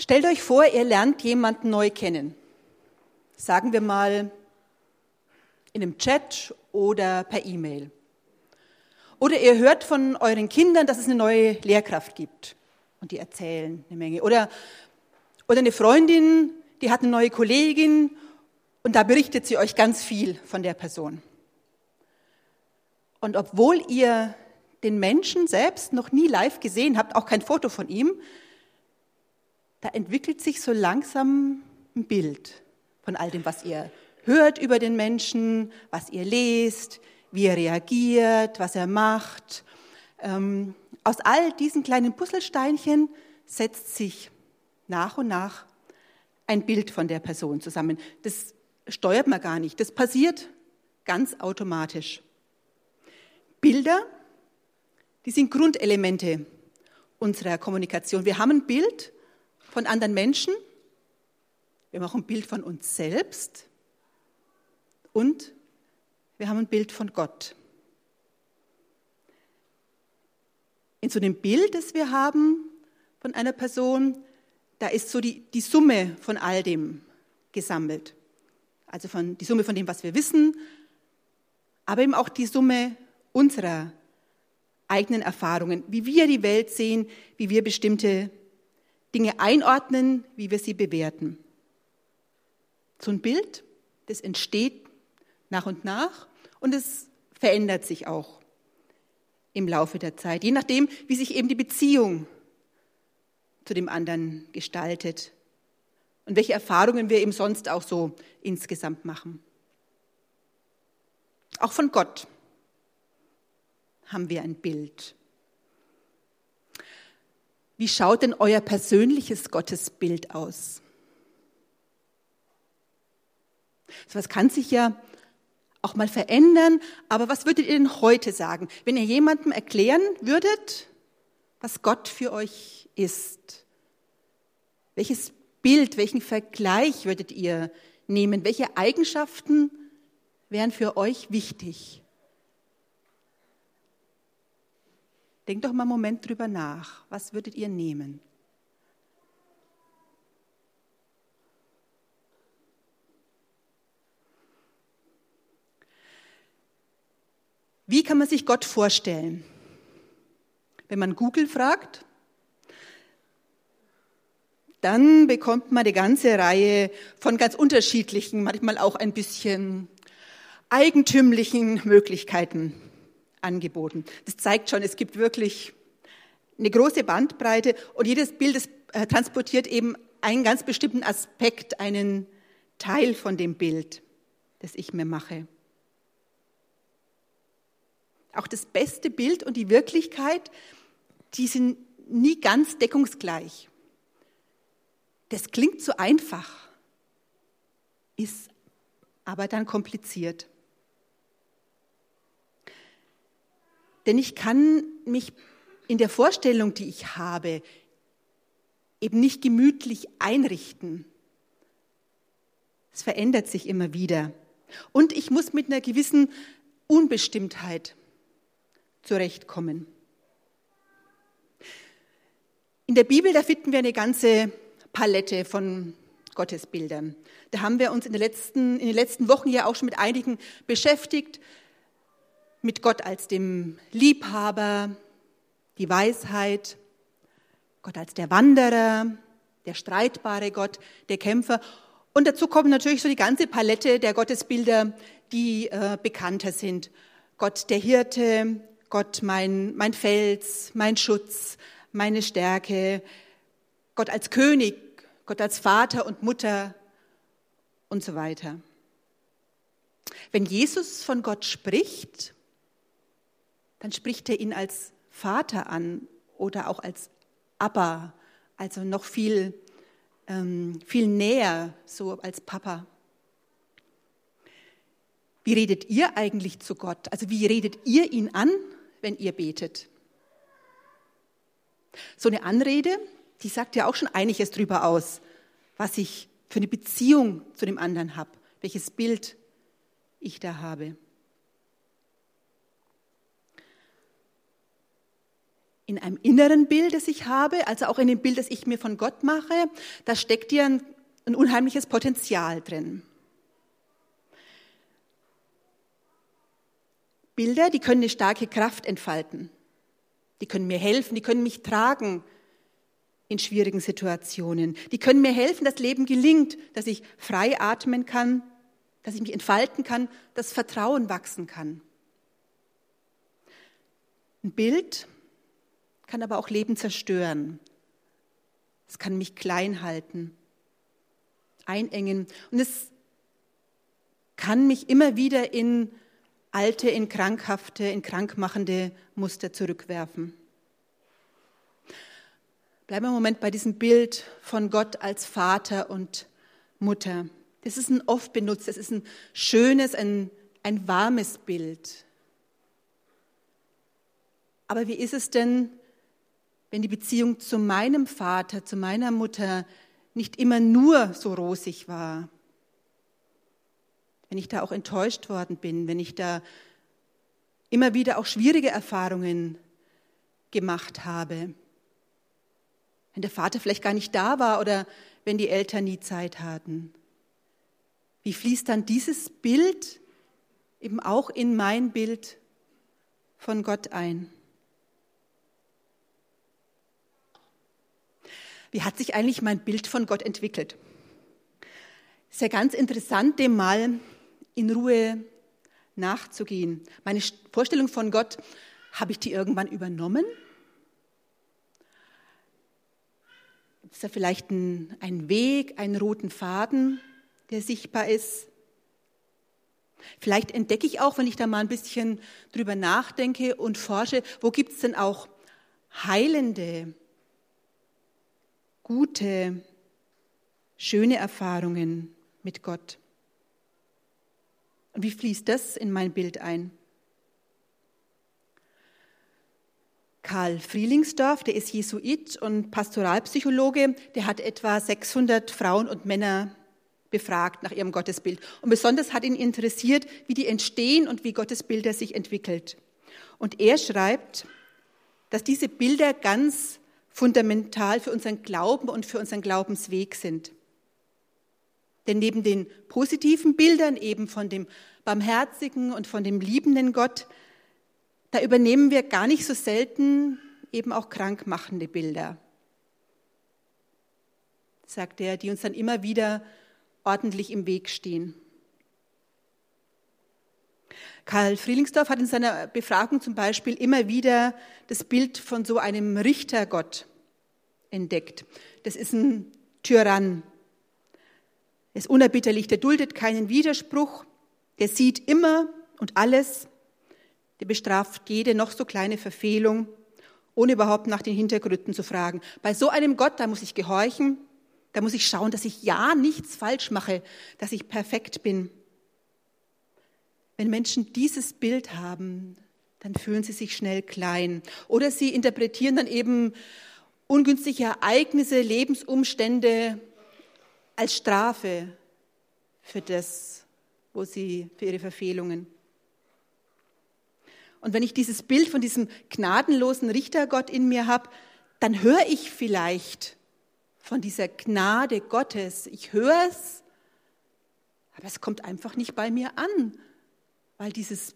Stellt euch vor, ihr lernt jemanden neu kennen. Sagen wir mal in einem Chat oder per E-Mail. Oder ihr hört von euren Kindern, dass es eine neue Lehrkraft gibt. Und die erzählen eine Menge. Oder, oder eine Freundin, die hat eine neue Kollegin und da berichtet sie euch ganz viel von der Person. Und obwohl ihr den Menschen selbst noch nie live gesehen habt, auch kein Foto von ihm, da entwickelt sich so langsam ein Bild von all dem, was ihr hört über den Menschen, was ihr lest, wie er reagiert, was er macht. Ähm, aus all diesen kleinen Puzzlesteinchen setzt sich nach und nach ein Bild von der Person zusammen. Das steuert man gar nicht. Das passiert ganz automatisch. Bilder, die sind Grundelemente unserer Kommunikation. Wir haben ein Bild von anderen Menschen, wir haben auch ein Bild von uns selbst und wir haben ein Bild von Gott. In so einem Bild, das wir haben von einer Person, da ist so die, die Summe von all dem gesammelt. Also von, die Summe von dem, was wir wissen, aber eben auch die Summe unserer eigenen Erfahrungen, wie wir die Welt sehen, wie wir bestimmte Dinge einordnen, wie wir sie bewerten. So ein Bild, das entsteht nach und nach und es verändert sich auch im Laufe der Zeit, je nachdem, wie sich eben die Beziehung zu dem anderen gestaltet und welche Erfahrungen wir eben sonst auch so insgesamt machen. Auch von Gott haben wir ein Bild. Wie schaut denn euer persönliches Gottesbild aus? So was kann sich ja auch mal verändern, aber was würdet ihr denn heute sagen, wenn ihr jemandem erklären würdet, was Gott für euch ist? Welches Bild, welchen Vergleich würdet ihr nehmen? Welche Eigenschaften wären für euch wichtig? Denkt doch mal einen Moment drüber nach. Was würdet ihr nehmen? Wie kann man sich Gott vorstellen? Wenn man Google fragt, dann bekommt man eine ganze Reihe von ganz unterschiedlichen, manchmal auch ein bisschen eigentümlichen Möglichkeiten angeboten. Das zeigt schon, es gibt wirklich eine große Bandbreite und jedes Bild das, äh, transportiert eben einen ganz bestimmten Aspekt, einen Teil von dem Bild, das ich mir mache. Auch das beste Bild und die Wirklichkeit, die sind nie ganz deckungsgleich. Das klingt so einfach, ist aber dann kompliziert. Denn ich kann mich in der Vorstellung, die ich habe, eben nicht gemütlich einrichten. Es verändert sich immer wieder. Und ich muss mit einer gewissen Unbestimmtheit zurechtkommen. In der Bibel, da finden wir eine ganze Palette von Gottesbildern. Da haben wir uns in, letzten, in den letzten Wochen ja auch schon mit einigen beschäftigt mit Gott als dem Liebhaber, die Weisheit, Gott als der Wanderer, der streitbare Gott, der Kämpfer. Und dazu kommt natürlich so die ganze Palette der Gottesbilder, die äh, bekannter sind. Gott der Hirte, Gott mein, mein Fels, mein Schutz, meine Stärke, Gott als König, Gott als Vater und Mutter und so weiter. Wenn Jesus von Gott spricht, dann spricht er ihn als Vater an oder auch als Abba, also noch viel, ähm, viel näher, so als Papa. Wie redet ihr eigentlich zu Gott? Also wie redet ihr ihn an, wenn ihr betet? So eine Anrede, die sagt ja auch schon einiges drüber aus, was ich für eine Beziehung zu dem anderen habe, welches Bild ich da habe. In einem inneren Bild, das ich habe, also auch in dem Bild, das ich mir von Gott mache, da steckt ja ein, ein unheimliches Potenzial drin. Bilder, die können eine starke Kraft entfalten. Die können mir helfen, die können mich tragen in schwierigen Situationen. Die können mir helfen, dass Leben gelingt, dass ich frei atmen kann, dass ich mich entfalten kann, dass Vertrauen wachsen kann. Ein Bild kann aber auch Leben zerstören. Es kann mich klein halten, einengen. Und es kann mich immer wieder in alte, in krankhafte, in krankmachende Muster zurückwerfen. Bleiben wir einen Moment bei diesem Bild von Gott als Vater und Mutter. Das ist ein oft benutzt, das ist ein schönes, ein, ein warmes Bild. Aber wie ist es denn, wenn die Beziehung zu meinem Vater, zu meiner Mutter nicht immer nur so rosig war? Wenn ich da auch enttäuscht worden bin, wenn ich da immer wieder auch schwierige Erfahrungen gemacht habe? wenn der Vater vielleicht gar nicht da war oder wenn die Eltern nie Zeit hatten. Wie fließt dann dieses Bild eben auch in mein Bild von Gott ein? Wie hat sich eigentlich mein Bild von Gott entwickelt? Ist ja ganz interessant, dem mal in Ruhe nachzugehen. Meine Vorstellung von Gott, habe ich die irgendwann übernommen? Ist da vielleicht ein, ein Weg, einen roten Faden, der sichtbar ist? Vielleicht entdecke ich auch, wenn ich da mal ein bisschen drüber nachdenke und forsche, wo gibt es denn auch heilende, gute, schöne Erfahrungen mit Gott? Und wie fließt das in mein Bild ein? Karl Frielingsdorf, der ist Jesuit und Pastoralpsychologe, der hat etwa 600 Frauen und Männer befragt nach ihrem Gottesbild. Und besonders hat ihn interessiert, wie die entstehen und wie Gottesbilder sich entwickelt. Und er schreibt, dass diese Bilder ganz fundamental für unseren Glauben und für unseren Glaubensweg sind. Denn neben den positiven Bildern eben von dem barmherzigen und von dem liebenden Gott da übernehmen wir gar nicht so selten eben auch krankmachende Bilder, sagt er, die uns dann immer wieder ordentlich im Weg stehen. Karl Frielingsdorf hat in seiner Befragung zum Beispiel immer wieder das Bild von so einem Richtergott entdeckt. Das ist ein Tyrann. Er ist unerbitterlich, der duldet keinen Widerspruch, der sieht immer und alles, der bestraft jede noch so kleine Verfehlung, ohne überhaupt nach den Hintergründen zu fragen. Bei so einem Gott, da muss ich gehorchen, da muss ich schauen, dass ich ja nichts falsch mache, dass ich perfekt bin. Wenn Menschen dieses Bild haben, dann fühlen sie sich schnell klein. Oder sie interpretieren dann eben ungünstige Ereignisse, Lebensumstände als Strafe für das, wo sie, für ihre Verfehlungen. Und wenn ich dieses Bild von diesem gnadenlosen Richtergott in mir habe, dann höre ich vielleicht von dieser Gnade Gottes. Ich höre es, aber es kommt einfach nicht bei mir an, weil dieses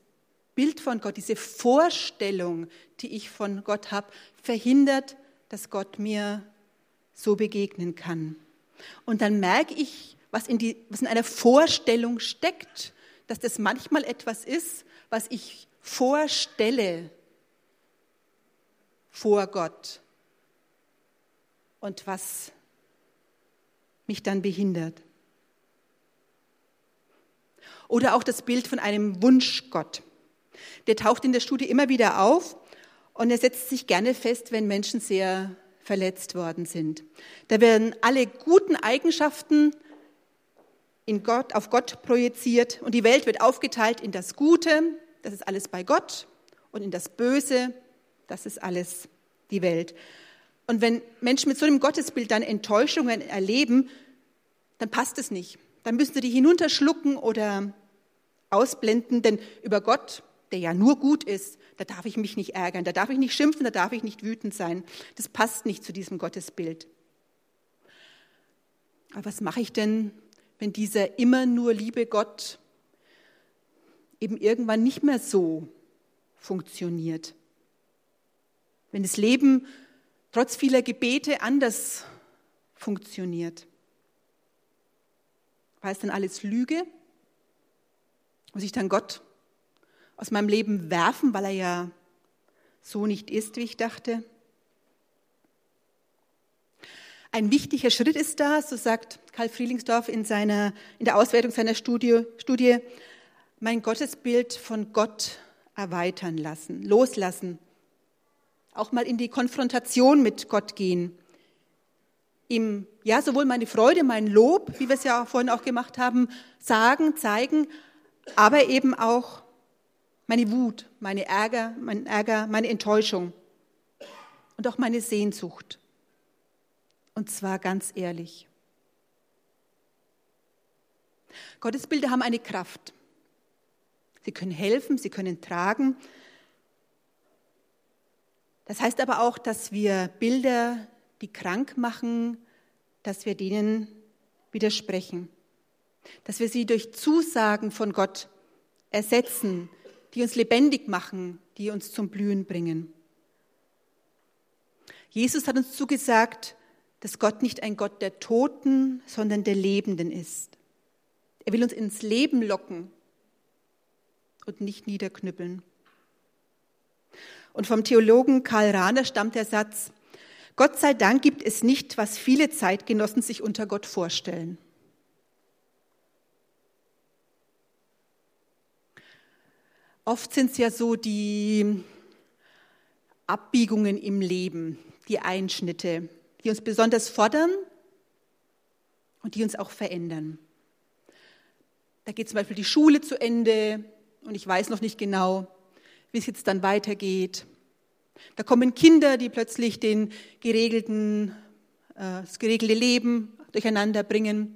Bild von Gott, diese Vorstellung, die ich von Gott habe, verhindert, dass Gott mir so begegnen kann. Und dann merke ich, was in, die, was in einer Vorstellung steckt, dass das manchmal etwas ist, was ich vorstelle vor Gott und was mich dann behindert. Oder auch das Bild von einem Wunschgott. Der taucht in der Studie immer wieder auf und er setzt sich gerne fest, wenn Menschen sehr verletzt worden sind. Da werden alle guten Eigenschaften in Gott, auf Gott projiziert und die Welt wird aufgeteilt in das Gute das ist alles bei Gott und in das Böse, das ist alles die Welt. Und wenn Menschen mit so einem Gottesbild dann Enttäuschungen erleben, dann passt es nicht. Dann müssen sie die hinunterschlucken oder ausblenden, denn über Gott, der ja nur gut ist, da darf ich mich nicht ärgern, da darf ich nicht schimpfen, da darf ich nicht wütend sein. Das passt nicht zu diesem Gottesbild. Aber was mache ich denn, wenn dieser immer nur liebe Gott eben irgendwann nicht mehr so funktioniert? Wenn das Leben trotz vieler Gebete anders funktioniert? War es dann alles Lüge? Muss ich dann Gott aus meinem Leben werfen, weil er ja so nicht ist, wie ich dachte? Ein wichtiger Schritt ist da, so sagt Karl Frielingsdorf in, seiner, in der Auswertung seiner Studie, Studie, mein Gottesbild von Gott erweitern lassen, loslassen, auch mal in die Konfrontation mit Gott gehen, ihm ja sowohl meine Freude, mein Lob, wie wir es ja vorhin auch gemacht haben, sagen, zeigen, aber eben auch meine Wut, meine Ärger, mein Ärger, meine Enttäuschung und auch meine Sehnsucht. Und zwar ganz ehrlich. Gottesbilder haben eine Kraft. Sie können helfen, sie können tragen. Das heißt aber auch, dass wir Bilder, die krank machen, dass wir denen widersprechen. Dass wir sie durch Zusagen von Gott ersetzen, die uns lebendig machen, die uns zum Blühen bringen. Jesus hat uns zugesagt, dass Gott nicht ein Gott der Toten, sondern der Lebenden ist. Er will uns ins Leben locken und nicht niederknüppeln. Und vom Theologen Karl Rahner stammt der Satz, Gott sei Dank gibt es nicht, was viele Zeitgenossen sich unter Gott vorstellen. Oft sind es ja so die Abbiegungen im Leben, die Einschnitte, die uns besonders fordern und die uns auch verändern. Da geht zum Beispiel die Schule zu Ende und ich weiß noch nicht genau, wie es jetzt dann weitergeht. Da kommen Kinder, die plötzlich den geregelten, äh, das geregelte Leben durcheinander bringen.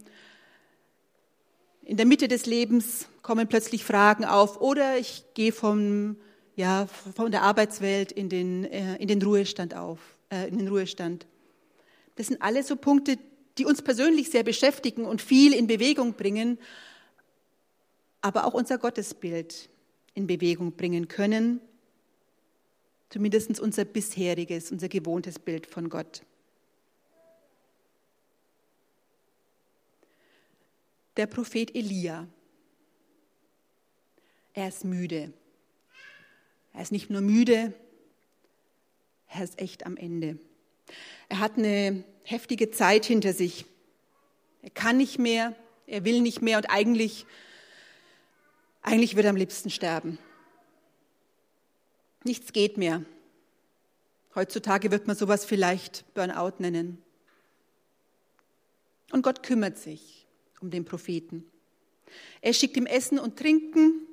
In der Mitte des Lebens kommen plötzlich Fragen auf oder ich gehe vom, ja, von der Arbeitswelt in den, äh, in den Ruhestand auf, äh, in den Ruhestand. Das sind alles so Punkte, die uns persönlich sehr beschäftigen und viel in Bewegung bringen, aber auch unser Gottesbild in Bewegung bringen können, zumindest unser bisheriges, unser gewohntes Bild von Gott. Der Prophet Elia. Er ist müde. Er ist nicht nur müde, er ist echt am Ende. Er hat eine heftige Zeit hinter sich. Er kann nicht mehr, er will nicht mehr und eigentlich, eigentlich wird er am liebsten sterben. Nichts geht mehr. Heutzutage wird man sowas vielleicht Burnout nennen. Und Gott kümmert sich um den Propheten. Er schickt ihm Essen und Trinken.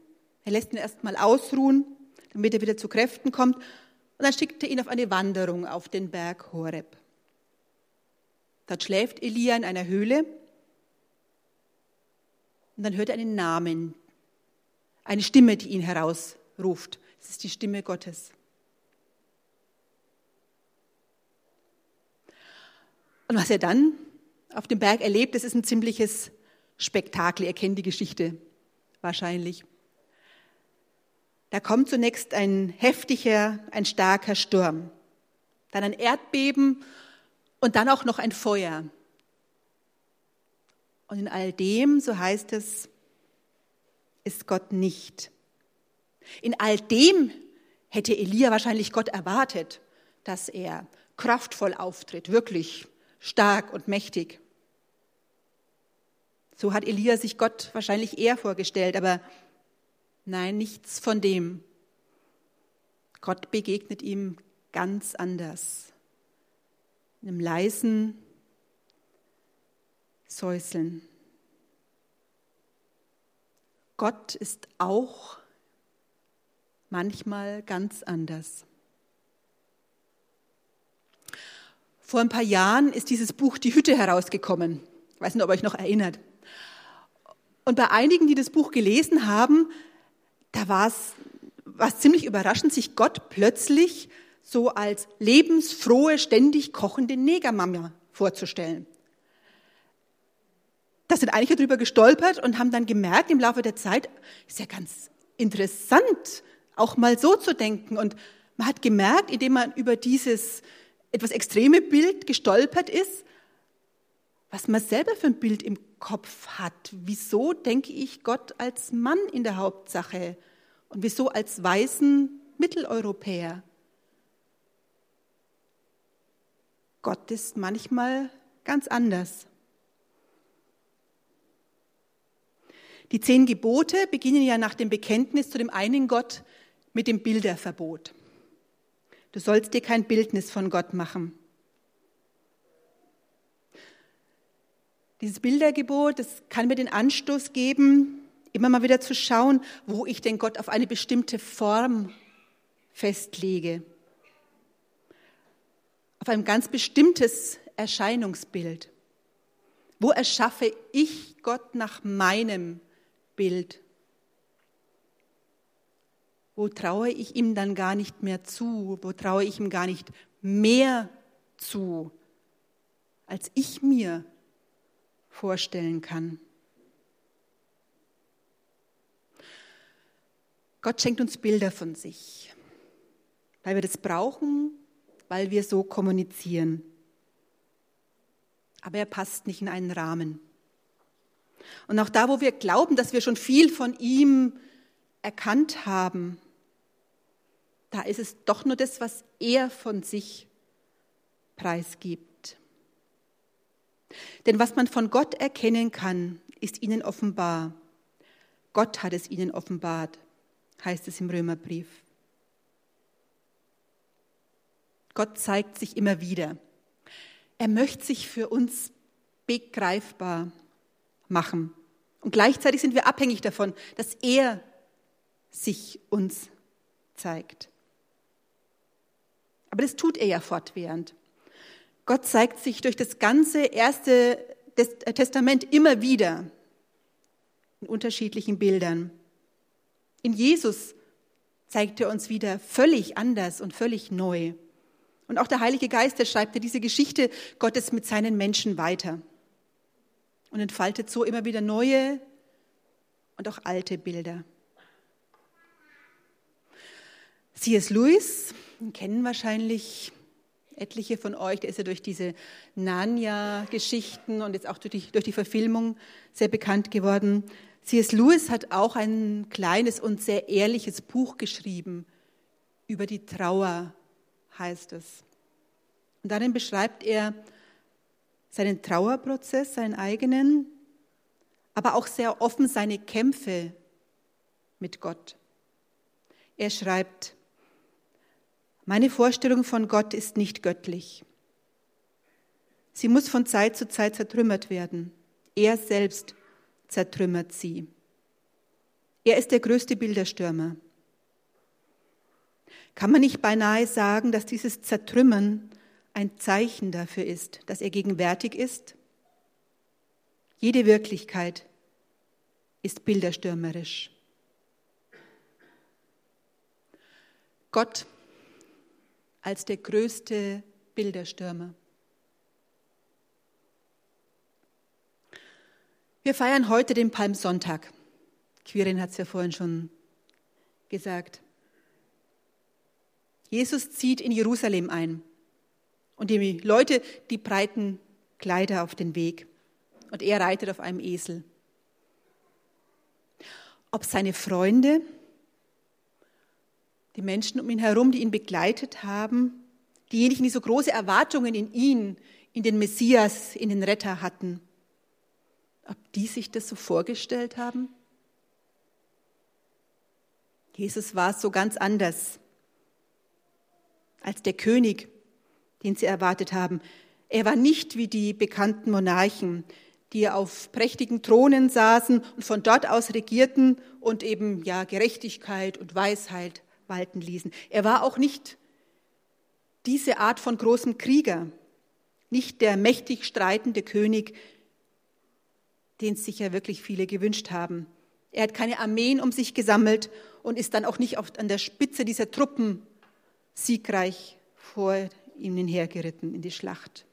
Er lässt ihn erstmal ausruhen, damit er wieder zu Kräften kommt. Und dann schickt er ihn auf eine Wanderung auf den Berg Horeb. Dort schläft Elia in einer Höhle und dann hört er einen Namen, eine Stimme, die ihn herausruft. Es ist die Stimme Gottes. Und was er dann auf dem Berg erlebt, das ist ein ziemliches Spektakel. Er kennt die Geschichte wahrscheinlich. Da kommt zunächst ein heftiger, ein starker Sturm, dann ein Erdbeben und dann auch noch ein Feuer. Und in all dem, so heißt es, ist Gott nicht. In all dem hätte Elia wahrscheinlich Gott erwartet, dass er kraftvoll auftritt, wirklich stark und mächtig. So hat Elia sich Gott wahrscheinlich eher vorgestellt, aber nein, nichts von dem. Gott begegnet ihm ganz anders einem leisen Säuseln. Gott ist auch manchmal ganz anders. Vor ein paar Jahren ist dieses Buch Die Hütte herausgekommen. Ich weiß nicht, ob ihr euch noch erinnert. Und bei einigen, die das Buch gelesen haben, da war es ziemlich überraschend, sich Gott plötzlich so als lebensfrohe, ständig kochende Negermama vorzustellen. Da sind einige drüber gestolpert und haben dann gemerkt im Laufe der Zeit, ist ja ganz interessant, auch mal so zu denken. Und man hat gemerkt, indem man über dieses etwas extreme Bild gestolpert ist, was man selber für ein Bild im Kopf hat. Wieso denke ich Gott als Mann in der Hauptsache und wieso als weißen Mitteleuropäer? Gott ist manchmal ganz anders. Die zehn Gebote beginnen ja nach dem Bekenntnis zu dem einen Gott mit dem Bilderverbot. Du sollst dir kein Bildnis von Gott machen. Dieses Bildergebot, das kann mir den Anstoß geben, immer mal wieder zu schauen, wo ich den Gott auf eine bestimmte Form festlege. Auf ein ganz bestimmtes Erscheinungsbild. Wo erschaffe ich Gott nach meinem Bild. Wo traue ich ihm dann gar nicht mehr zu? Wo traue ich ihm gar nicht mehr zu, als ich mir vorstellen kann? Gott schenkt uns Bilder von sich, weil wir das brauchen, weil wir so kommunizieren. Aber er passt nicht in einen Rahmen. Und auch da, wo wir glauben, dass wir schon viel von ihm erkannt haben, da ist es doch nur das, was er von sich preisgibt. Denn was man von Gott erkennen kann, ist ihnen offenbar. Gott hat es ihnen offenbart, heißt es im Römerbrief. Gott zeigt sich immer wieder. Er möchte sich für uns begreifbar machen. Und gleichzeitig sind wir abhängig davon, dass er sich uns zeigt. Aber das tut er ja fortwährend. Gott zeigt sich durch das ganze erste Testament immer wieder in unterschiedlichen Bildern. In Jesus zeigt er uns wieder völlig anders und völlig neu. Und auch der Heilige Geist, der schreibt ja diese Geschichte Gottes mit seinen Menschen weiter und entfaltet so immer wieder neue und auch alte Bilder. C.S. Lewis, kennen wahrscheinlich etliche von euch, der ist ja durch diese Narnia-Geschichten und jetzt auch durch die, durch die Verfilmung sehr bekannt geworden. C.S. Lewis hat auch ein kleines und sehr ehrliches Buch geschrieben über die Trauer, heißt es. Und darin beschreibt er seinen Trauerprozess, seinen eigenen, aber auch sehr offen seine Kämpfe mit Gott. Er schreibt, meine Vorstellung von Gott ist nicht göttlich. Sie muss von Zeit zu Zeit zertrümmert werden. Er selbst zertrümmert sie. Er ist der größte Bilderstürmer. Kann man nicht beinahe sagen, dass dieses Zertrümmern ein Zeichen dafür ist, dass er gegenwärtig ist? Jede Wirklichkeit ist bilderstürmerisch. Gott als der größte Bilderstürmer. Wir feiern heute den Palmsonntag. Quirin hat es ja vorhin schon gesagt. Jesus zieht in Jerusalem ein. Und die Leute, die breiten Kleider auf den Weg. Und er reitet auf einem Esel. Ob seine Freunde, die Menschen um ihn herum, die ihn begleitet haben, diejenigen, die so große Erwartungen in ihn, in den Messias, in den Retter hatten, ob die sich das so vorgestellt haben? Jesus war so ganz anders als der König, den sie erwartet haben. Er war nicht wie die bekannten Monarchen, die auf prächtigen Thronen saßen und von dort aus regierten und eben ja Gerechtigkeit und Weisheit walten ließen. Er war auch nicht diese Art von großem Krieger, nicht der mächtig streitende König, den sich ja wirklich viele gewünscht haben. Er hat keine Armeen um sich gesammelt und ist dann auch nicht auf, an der Spitze dieser Truppen siegreich vor ihnen hergeritten in die Schlacht.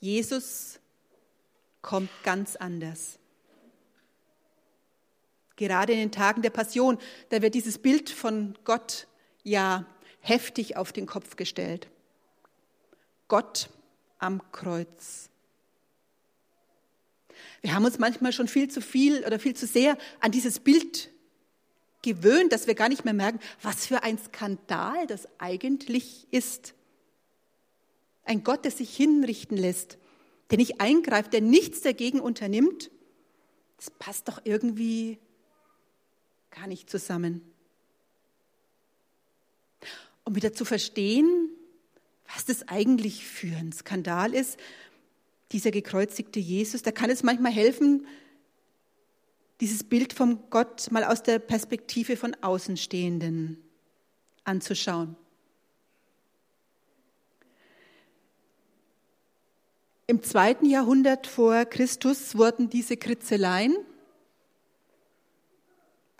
Jesus kommt ganz anders. Gerade in den Tagen der Passion, da wird dieses Bild von Gott ja heftig auf den Kopf gestellt. Gott am Kreuz. Wir haben uns manchmal schon viel zu viel oder viel zu sehr an dieses Bild gewöhnt, dass wir gar nicht mehr merken, was für ein Skandal das eigentlich ist. Ein Gott, der sich hinrichten lässt, der nicht eingreift, der nichts dagegen unternimmt, das passt doch irgendwie gar nicht zusammen. Um wieder zu verstehen, was das eigentlich für ein Skandal ist, dieser gekreuzigte Jesus, da kann es manchmal helfen, dieses Bild vom Gott mal aus der Perspektive von Außenstehenden anzuschauen. Im zweiten Jahrhundert vor Christus wurden diese Kritzeleien,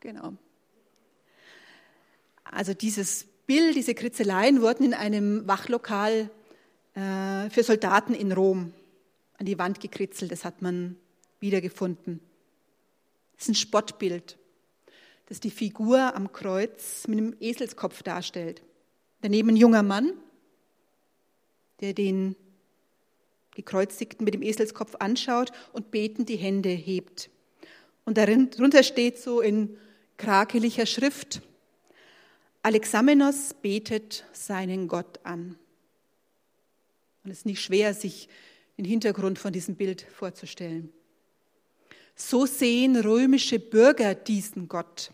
genau, also dieses Bild, diese Kritzeleien wurden in einem Wachlokal äh, für Soldaten in Rom an die Wand gekritzelt. Das hat man wiedergefunden. Das ist ein Spottbild, das die Figur am Kreuz mit einem Eselskopf darstellt. Daneben ein junger Mann, der den Gekreuzigten mit dem Eselskopf anschaut und betend die Hände hebt. Und darunter steht so in krakeliger Schrift, Alexamenos betet seinen Gott an. Und es ist nicht schwer, sich den Hintergrund von diesem Bild vorzustellen. So sehen römische Bürger diesen Gott.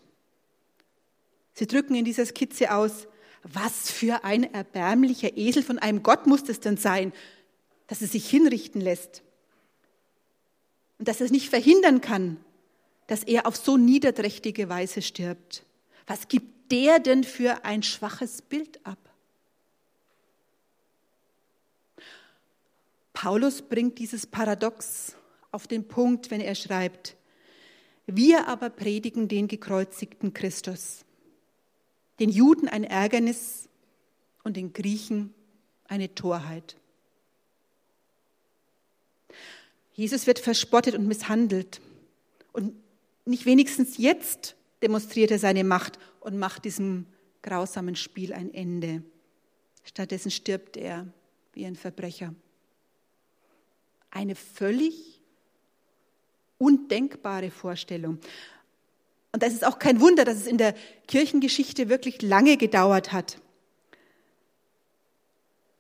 Sie drücken in dieser Skizze aus, was für ein erbärmlicher Esel von einem Gott muss es denn sein, dass er sich hinrichten lässt und dass er es nicht verhindern kann, dass er auf so niederträchtige Weise stirbt. Was gibt der denn für ein schwaches Bild ab? Paulus bringt dieses Paradox auf den Punkt, wenn er schreibt, wir aber predigen den gekreuzigten Christus, den Juden ein Ärgernis und den Griechen eine Torheit. Jesus wird verspottet und misshandelt. Und nicht wenigstens jetzt demonstriert er seine Macht und macht diesem grausamen Spiel ein Ende. Stattdessen stirbt er wie ein Verbrecher. Eine völlig undenkbare Vorstellung. Und das ist auch kein Wunder, dass es in der Kirchengeschichte wirklich lange gedauert hat,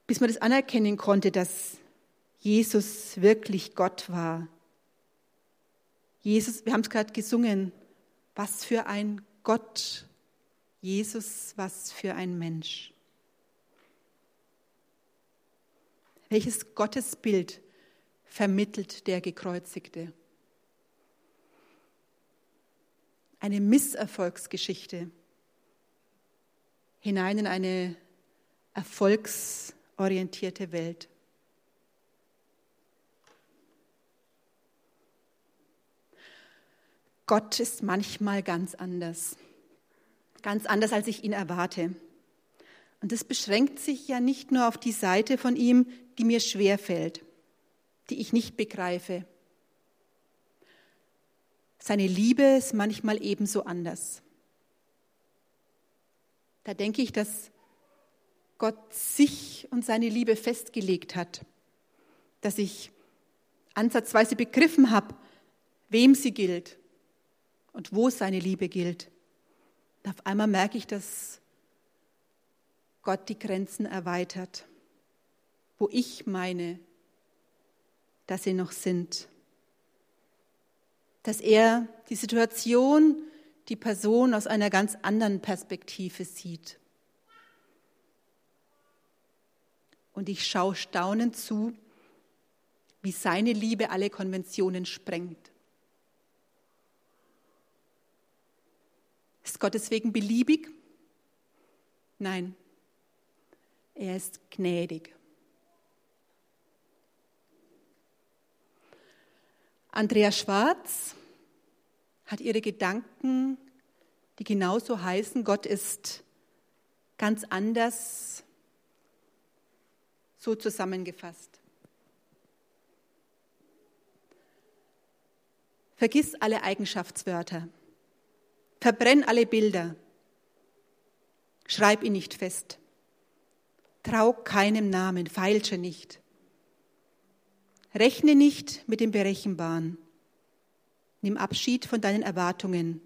bis man das anerkennen konnte, dass Jesus wirklich Gott war. Jesus, wir haben es gerade gesungen, was für ein Gott, Jesus, was für ein Mensch. Welches Gottesbild vermittelt der Gekreuzigte? Eine Misserfolgsgeschichte hinein in eine erfolgsorientierte Welt. Gott ist manchmal ganz anders. Ganz anders, als ich ihn erwarte. Und das beschränkt sich ja nicht nur auf die Seite von ihm, die mir schwer fällt, die ich nicht begreife. Seine Liebe ist manchmal ebenso anders. Da denke ich, dass Gott sich und seine Liebe festgelegt hat, dass ich ansatzweise begriffen habe, wem sie gilt und wo seine Liebe gilt. Und auf einmal merke ich, dass Gott die Grenzen erweitert, wo ich meine, dass sie noch sind. Dass er die Situation, die Person aus einer ganz anderen Perspektive sieht. Und ich schaue staunend zu, wie seine Liebe alle Konventionen sprengt. Ist Gott deswegen beliebig? Nein, er ist gnädig. Andrea Schwarz hat ihre Gedanken die genauso heißen, Gott ist ganz anders so zusammengefasst. Vergiss alle Eigenschaftswörter. Verbrenn alle Bilder. Schreib ihn nicht fest. Trau keinem Namen, feilsche nicht. Rechne nicht mit dem Berechenbaren. Nimm Abschied von deinen Erwartungen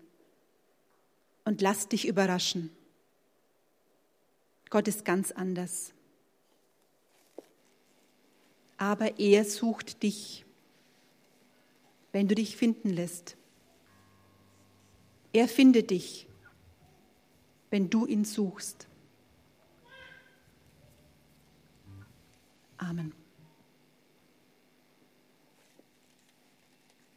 und lass dich überraschen. Gott ist ganz anders. Aber er sucht dich, wenn du dich finden lässt. Er findet dich, wenn du ihn suchst. Amen.